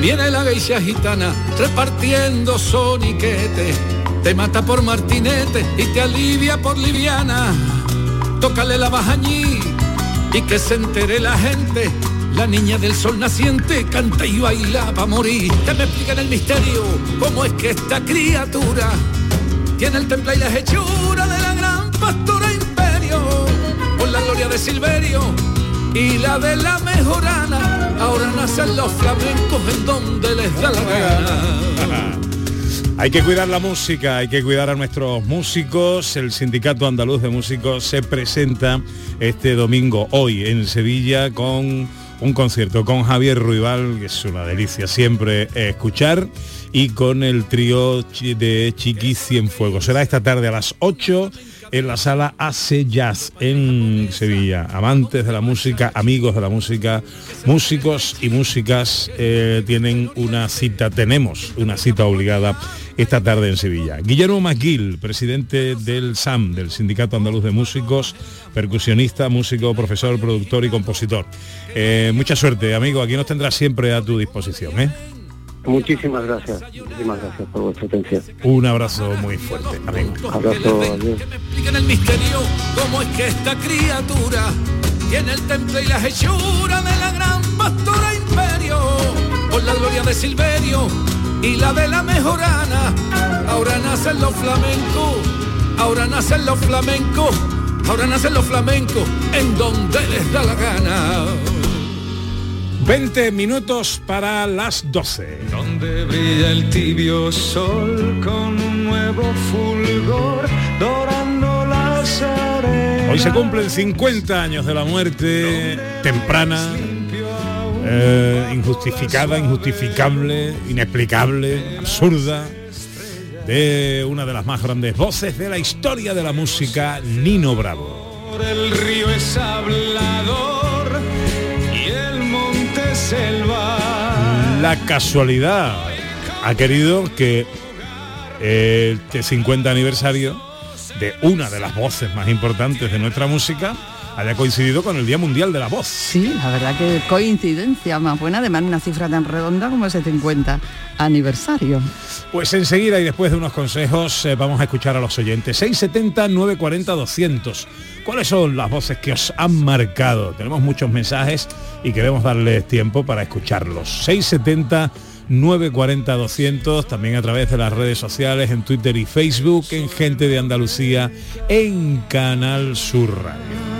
Viene la geisha gitana repartiendo soniquete. Te mata por martinete y te alivia por liviana. Tócale la bajañí y que se entere la gente. La niña del sol naciente canta y baila pa' morir. Que me expliquen el misterio, cómo es que esta criatura tiene el temple y las hechuras de la gran pastora imperio. Con la gloria de Silverio y la de la mejorana. Ahora nacen los flamencos en donde les da la gana. Hay que cuidar la música, hay que cuidar a nuestros músicos. El Sindicato Andaluz de Músicos se presenta este domingo, hoy, en Sevilla, con un concierto con Javier Ruibal, que es una delicia siempre escuchar, y con el trío de Chiqui Cienfuegos. Será esta tarde a las 8 en la sala AC Jazz en Sevilla. Amantes de la música, amigos de la música, músicos y músicas eh, tienen una cita, tenemos una cita obligada esta tarde en Sevilla. Guillermo McGill, presidente del SAM, del Sindicato Andaluz de Músicos, percusionista, músico, profesor, productor y compositor. Eh, mucha suerte, amigo, aquí nos tendrás siempre a tu disposición. ¿eh? Muchísimas gracias, muchísimas gracias por vuestra atención. Un abrazo muy fuerte, amigo. Abrazo, adiós. expliquen el misterio, cómo es que esta criatura tiene el temple y las hechuras de la gran pastora imperio. Por la gloria de Silverio y la de la mejorana. Ahora nacen los flamencos, ahora nacen los flamencos, ahora nacen los flamencos en donde les da la gana. 20 minutos para las 12. Donde brilla el tibio sol con un nuevo fulgor dorando las arenas. Hoy se cumplen 50 años de la muerte temprana, eh, injustificada, injustificable, inexplicable, absurda, de una de las más grandes voces de la historia de la música, Nino Bravo. El río es monte selva. La casualidad ha querido que este 50 aniversario de una de las voces más importantes de nuestra música haya coincidido con el Día Mundial de la Voz. Sí, la verdad que coincidencia más buena, además una cifra tan redonda como ese 50 aniversario. Pues enseguida y después de unos consejos eh, vamos a escuchar a los oyentes. 670 940 200. ¿Cuáles son las voces que os han marcado? Tenemos muchos mensajes y queremos darles tiempo para escucharlos. 670 940 200, también a través de las redes sociales, en Twitter y Facebook, en Gente de Andalucía, en Canal Sur Radio.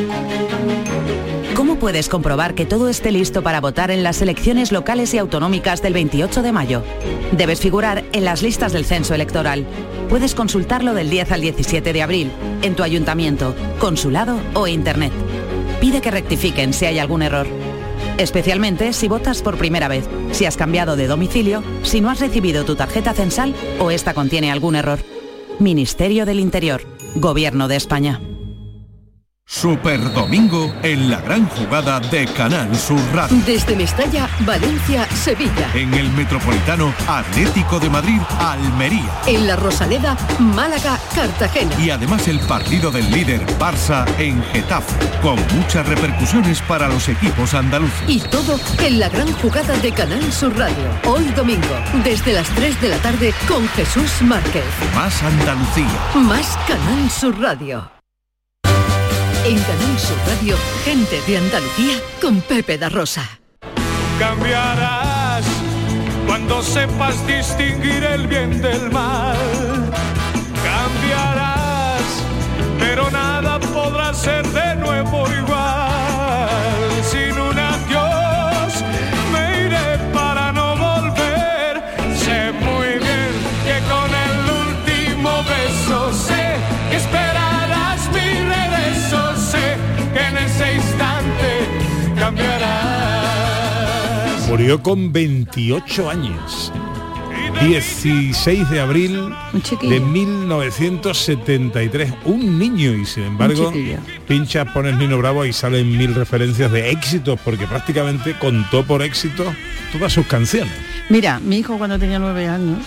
¿Cómo puedes comprobar que todo esté listo para votar en las elecciones locales y autonómicas del 28 de mayo? Debes figurar en las listas del censo electoral. Puedes consultarlo del 10 al 17 de abril, en tu ayuntamiento, consulado o internet. Pide que rectifiquen si hay algún error. Especialmente si votas por primera vez, si has cambiado de domicilio, si no has recibido tu tarjeta censal o esta contiene algún error. Ministerio del Interior, Gobierno de España. Super Domingo en la gran jugada de Canal Sur Radio. Desde Mestalla, Valencia, Sevilla. En el Metropolitano Atlético de Madrid, Almería. En la Rosaleda, Málaga, Cartagena. Y además el partido del líder Barça en Getafe, con muchas repercusiones para los equipos andaluces. Y todo en la gran jugada de Canal Sur Radio. Hoy domingo, desde las 3 de la tarde con Jesús Márquez. Más Andalucía. Más Canal Sur Radio. En Canal Sur Radio, gente de Andalucía con Pepe da Rosa. Cambiarás cuando sepas distinguir el bien del mal. Cambiarás, pero nada podrá ser de nuevo igual. Sin un adiós me iré para no volver. Sé muy bien que con el último beso sé que esperarás cambiarás. Murió con 28 años. 16 de abril de 1973. Un niño y sin embargo pinchas, pones Nino Bravo y salen mil referencias de éxitos porque prácticamente contó por éxito todas sus canciones. Mira, mi hijo cuando tenía nueve años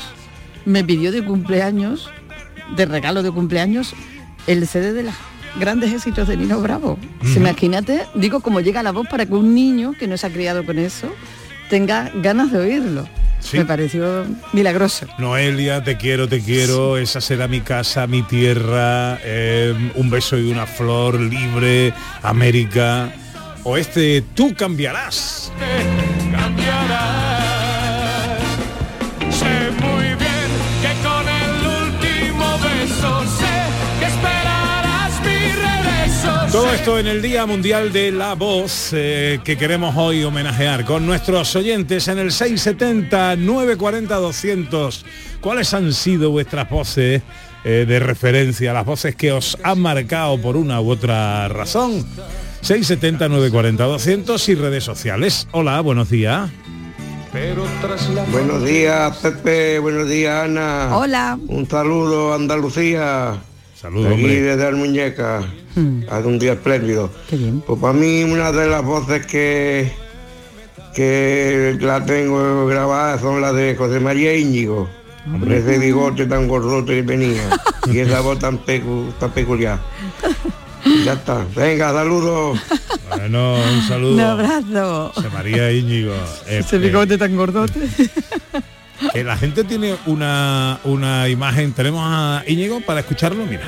me pidió de cumpleaños, de regalo de cumpleaños, el CD de los grandes éxitos de Nino Bravo. Si Ujú. Imagínate, digo, como llega la voz para que un niño que no se ha criado con eso tenga ganas de oírlo. Sí. Me pareció milagroso. Noelia, te quiero, te quiero, esa será mi casa, mi tierra, eh, un beso y una flor libre, América. O este, tú cambiarás. cambiarás. Todo esto en el Día Mundial de la Voz eh, que queremos hoy homenajear con nuestros oyentes en el 670-940-200. ¿Cuáles han sido vuestras voces eh, de referencia, las voces que os han marcado por una u otra razón? 670-940-200 y redes sociales. Hola, buenos días. Pero tras la Buenos días, Pepe. Buenos días, Ana. Hola. Un saludo, Andalucía. Saludos, Aquí hombre. desde Almuñeca. Hace un día espléndido. Qué bien. Pues para mí una de las voces que que la tengo grabada son las de José María Íñigo. Con ese bigote tan gordote que tenía. y esa voz tan, pecu- tan peculiar. Ya está. Venga, saludos. Bueno, un saludo. Un abrazo. José María Íñigo. Eh, Ese eh, bigote tan gordote. que la gente tiene una, una imagen. Tenemos a Íñigo para escucharlo, mira.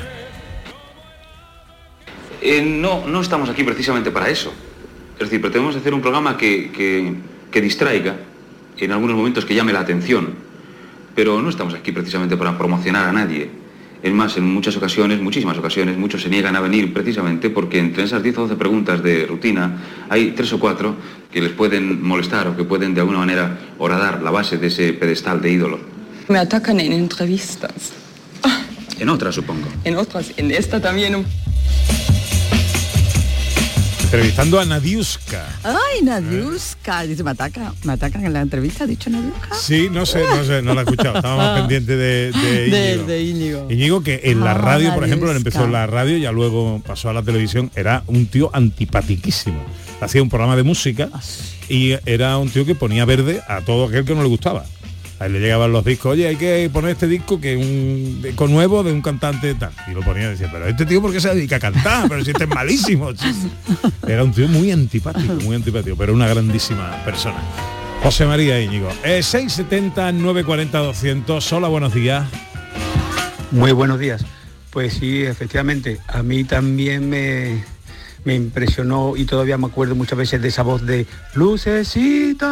Eh, no, no estamos aquí precisamente para eso. Es decir, pretendemos hacer un programa que, que- que distraiga, en algunos momentos que llame la atención, pero no estamos aquí precisamente para promocionar a nadie. Es más, en muchas ocasiones, muchísimas ocasiones, muchos se niegan a venir precisamente porque entre esas 10 o 12 preguntas de rutina hay tres o cuatro que les pueden molestar o que pueden de alguna manera horadar la base de ese pedestal de ídolo. Me atacan en entrevistas, En otras, supongo. en otras, en esta también. Entrevistando a Nadiuska. Ay, Nadiuska. Dice, me atacan, me atacan en la entrevista, ha dicho Nadiuska. Sí, no sé, no sé, no la he escuchado. Estábamos pendientes de, de De, Íñigo. de Íñigo. Íñigo que en la Ah, radio, por ejemplo, empezó en la radio, ya luego pasó a la televisión, era un tío antipatiquísimo. Hacía un programa de música Ah, y era un tío que ponía verde a todo aquel que no le gustaba. A él le llegaban los discos, oye, hay que poner este disco que es un disco nuevo de un cantante tal. Y lo ponía y decía, pero este tío, ¿por qué se dedica a cantar? Pero si este es malísimo. Era un tío muy antipático, muy antipático, pero una grandísima persona. José María Íñigo. Eh, 670 940 200. Hola, buenos días. Muy buenos días. Pues sí, efectivamente, a mí también me, me impresionó y todavía me acuerdo muchas veces de esa voz de Lucecita.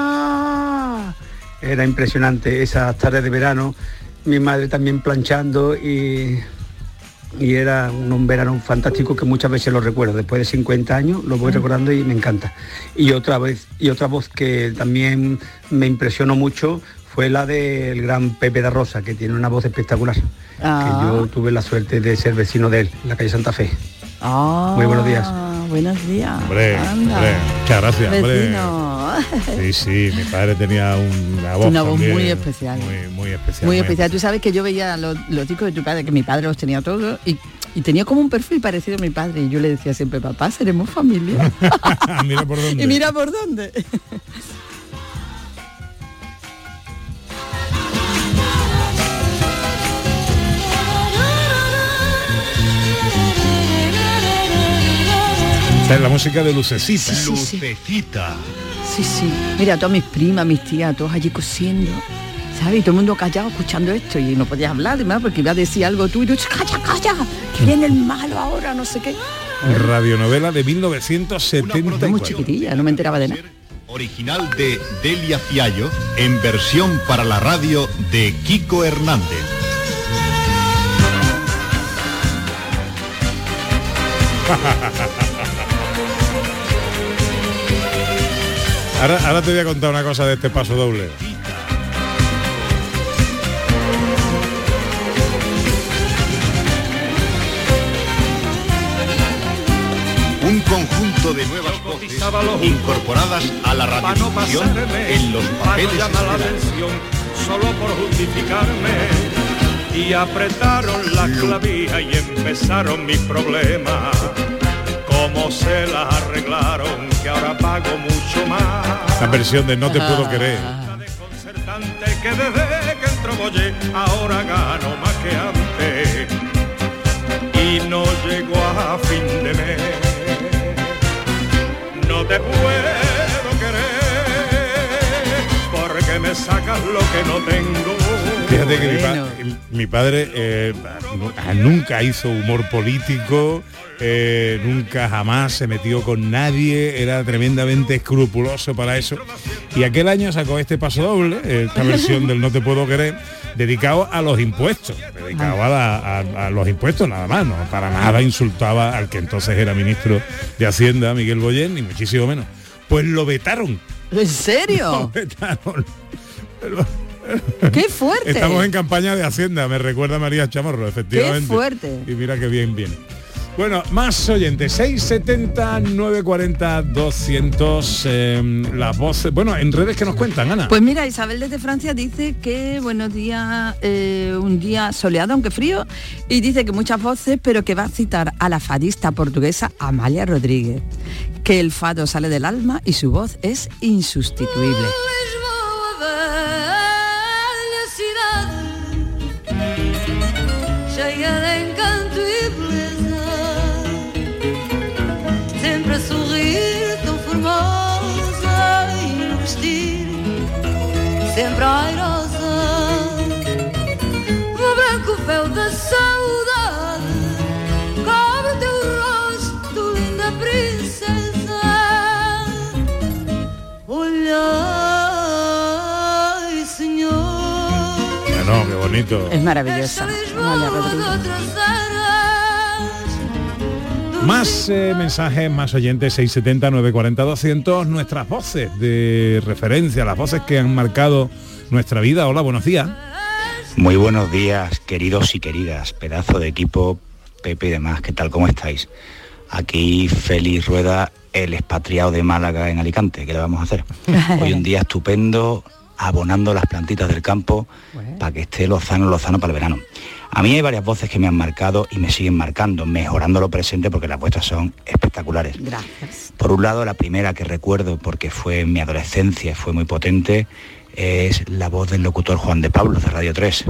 Era impresionante esas tardes de verano, mi madre también planchando y, y era un, un verano fantástico que muchas veces lo recuerdo. Después de 50 años lo voy recordando y me encanta. Y otra vez, y otra voz que también me impresionó mucho fue la del gran Pepe da Rosa, que tiene una voz espectacular. Ah. Que yo tuve la suerte de ser vecino de él, en la calle Santa Fe. Ah, Muy buenos días. Buenos días. Hombre, Anda. hombre, muchas gracias, hombre. Sí, sí, mi padre tenía una voz, Una voz también muy especial. Muy, muy especial. Muy especial. Tú sabes que yo veía los, los discos de tu padre, que mi padre los tenía todos, y, y tenía como un perfil parecido a mi padre. Y yo le decía siempre, papá, seremos familia. mira por dónde. y mira por dónde. Esta es la música de Lucecita. Sí, sí, sí. Lucecita. Sí, sí. Mira, todas mis primas, mis tías, todos allí cosiendo. ¿Sabes? Y todo el mundo callado escuchando esto y no podías hablar además porque iba a decir algo tú y tú, calla, calla, que viene el malo ahora, no sé qué. Radionovela de 1974. Muy chiquitilla, no me enteraba de nada. Original de Delia Fiallo en versión para la radio de Kiko Hernández. Ahora, ahora te voy a contar una cosa de este paso doble. Un conjunto de nuevas voces incorporadas a la radiodifusión pasarme, en los papeles la atención solo por justificarme. Y apretaron la clavija y empezaron mis problemas cómo se las arreglaron que ahora pago mucho más. La versión de No te puedo querer. desconcertante que desde que entró Boyé ahora gano más que antes. Y no llego a fin de mes. No te puedo querer porque me sacas lo que no tengo Fíjate que mi, pa- mi padre eh, nu- nunca hizo humor político, eh, nunca jamás se metió con nadie, era tremendamente escrupuloso para eso. Y aquel año sacó este paso doble, esta versión del No te puedo querer, dedicado a los impuestos, dedicado a, la- a- a los impuestos nada más, no para nada insultaba al que entonces era ministro de Hacienda, Miguel Boyén, ni muchísimo menos. Pues lo vetaron. ¿En serio? ¡Qué fuerte! Estamos en campaña de Hacienda, me recuerda María Chamorro, efectivamente. ¡Qué fuerte! Y mira que bien, bien. Bueno, más oyentes, 670 940 200 eh, las voces. Bueno, en redes que nos cuentan, Ana. Pues mira, Isabel desde Francia dice que buenos días, eh, un día soleado aunque frío, y dice que muchas voces, pero que va a citar a la fadista portuguesa Amalia Rodríguez, que el fado sale del alma y su voz es insustituible. Bonito. Es maravillosa. Amalia. Más eh, mensajes, más oyentes, 670 940 200, nuestras voces de referencia, las voces que han marcado nuestra vida. Hola, buenos días. Muy buenos días, queridos y queridas, pedazo de equipo, Pepe y demás, ¿qué tal? ¿Cómo estáis? Aquí Félix Rueda, el expatriado de Málaga en Alicante, ¿qué le vamos a hacer? Hoy un día estupendo, abonando las plantitas del campo para que esté lozano, lozano para el verano. A mí hay varias voces que me han marcado y me siguen marcando, mejorando lo presente porque las vuestras son espectaculares. Gracias. Por un lado, la primera que recuerdo porque fue en mi adolescencia, fue muy potente, es la voz del locutor Juan de Pablo de Radio 3,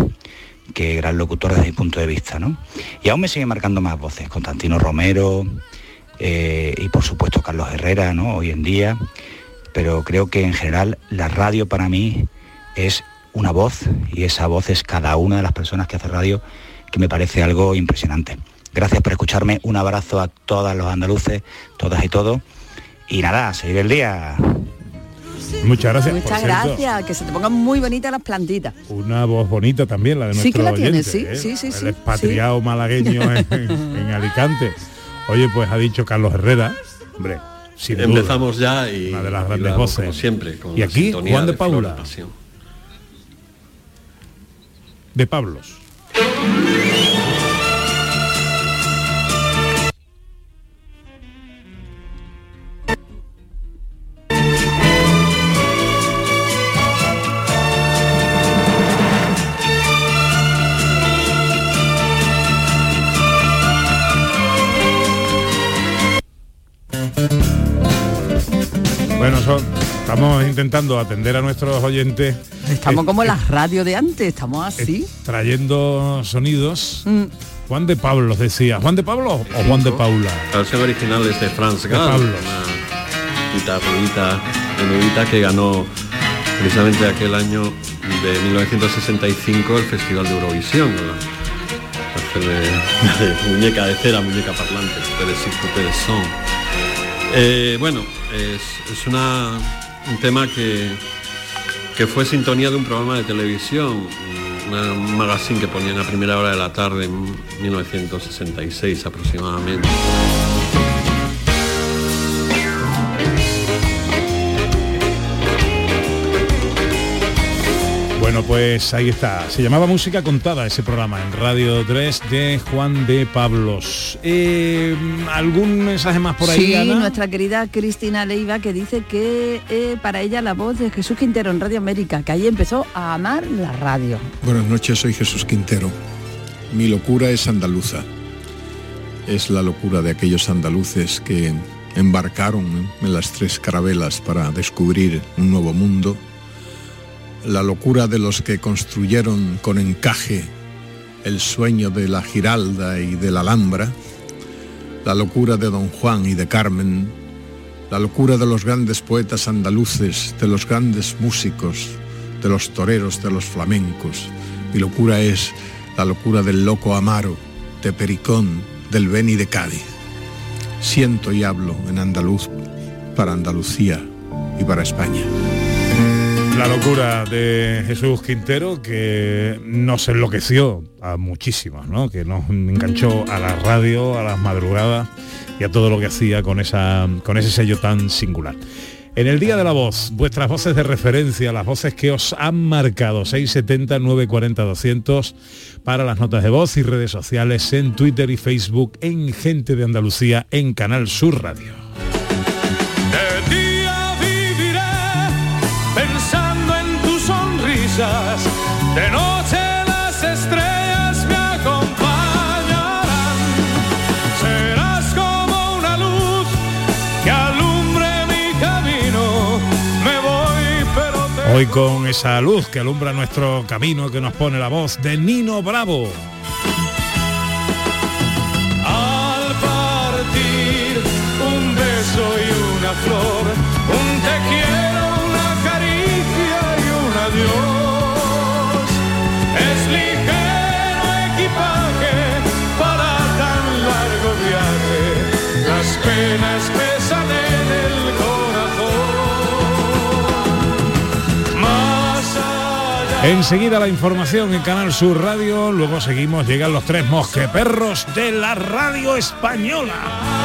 que gran locutor desde mi punto de vista, ¿no? Y aún me siguen marcando más voces, Constantino Romero eh, y por supuesto Carlos Herrera, ¿no? Hoy en día, pero creo que en general la radio para mí es una voz y esa voz es cada una de las personas que hace radio que me parece algo impresionante. Gracias por escucharme, un abrazo a todos los andaluces, todas y todos. Y nada, a seguir el día. Muchas gracias. Muchas Por cierto, gracias, que se te pongan muy bonitas las plantitas. Una voz bonita también, la de Sí nuestro que la tiene, oyente, sí, ¿eh? sí, sí, sí, El expatriado malagueño en, en Alicante. Oye, pues ha dicho Carlos Herrera, hombre, sin duda, Empezamos ya y, una de las grandes voces. como siempre. con y aquí Juan de Paula, de Pablos. Intentando atender a nuestros oyentes. Estamos eh, como eh, las radios de antes, estamos así. trayendo sonidos. Mm. Juan de Pablos decía. ¿Juan de Pablo o Juan de Paula? La versión original es de Franz Gall, Pablos. una guitarrita menudita que ganó precisamente aquel año de 1965 el Festival de Eurovisión. la de, de muñeca de cera, muñeca parlante, Pérez y Pérez son. Eh, bueno, es, es una, un tema que, que fue sintonía de un programa de televisión, un magazine que ponían a primera hora de la tarde en 1966 aproximadamente. Bueno, pues ahí está. Se llamaba Música Contada ese programa en Radio 3 de Juan de Pablos. Eh, ¿Algún mensaje más por ahí, sí, Ana? nuestra querida Cristina Leiva que dice que eh, para ella la voz de Jesús Quintero en Radio América, que ahí empezó a amar la radio. Buenas noches, soy Jesús Quintero. Mi locura es andaluza. Es la locura de aquellos andaluces que embarcaron en las tres carabelas para descubrir un nuevo mundo. La locura de los que construyeron con encaje el sueño de la Giralda y de la Alhambra. La locura de Don Juan y de Carmen. La locura de los grandes poetas andaluces, de los grandes músicos, de los toreros, de los flamencos. Mi locura es la locura del loco Amaro, de Pericón, del Beni de Cádiz. Siento y hablo en andaluz para Andalucía y para España. La locura de Jesús Quintero que nos enloqueció a muchísimos, ¿no? Que nos enganchó a la radio, a las madrugadas y a todo lo que hacía con, esa, con ese sello tan singular. En el Día de la Voz, vuestras voces de referencia, las voces que os han marcado, 670 940 200 para las notas de voz y redes sociales en Twitter y Facebook, en Gente de Andalucía, en Canal Sur Radio. Sonrisas. De noche las estrellas me acompañarán. Serás como una luz que alumbre mi camino. Me voy, pero te Hoy con esa luz que alumbra nuestro camino, que nos pone la voz de Nino Bravo. Al partir un beso y una flor, Enseguida la información en Canal Sur Radio, luego seguimos, llegan los tres mosqueperros de la radio española.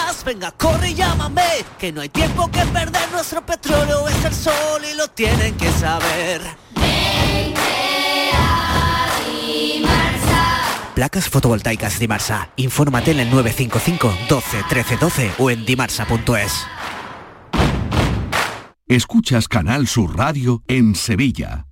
venga, corre y llámame, que no hay tiempo que perder, nuestro petróleo es el sol y lo tienen que saber. Placas fotovoltaicas Dimarsa. Infórmate en el 955 12 13 12 o en dimarsa.es. Escuchas Canal Sur Radio en Sevilla.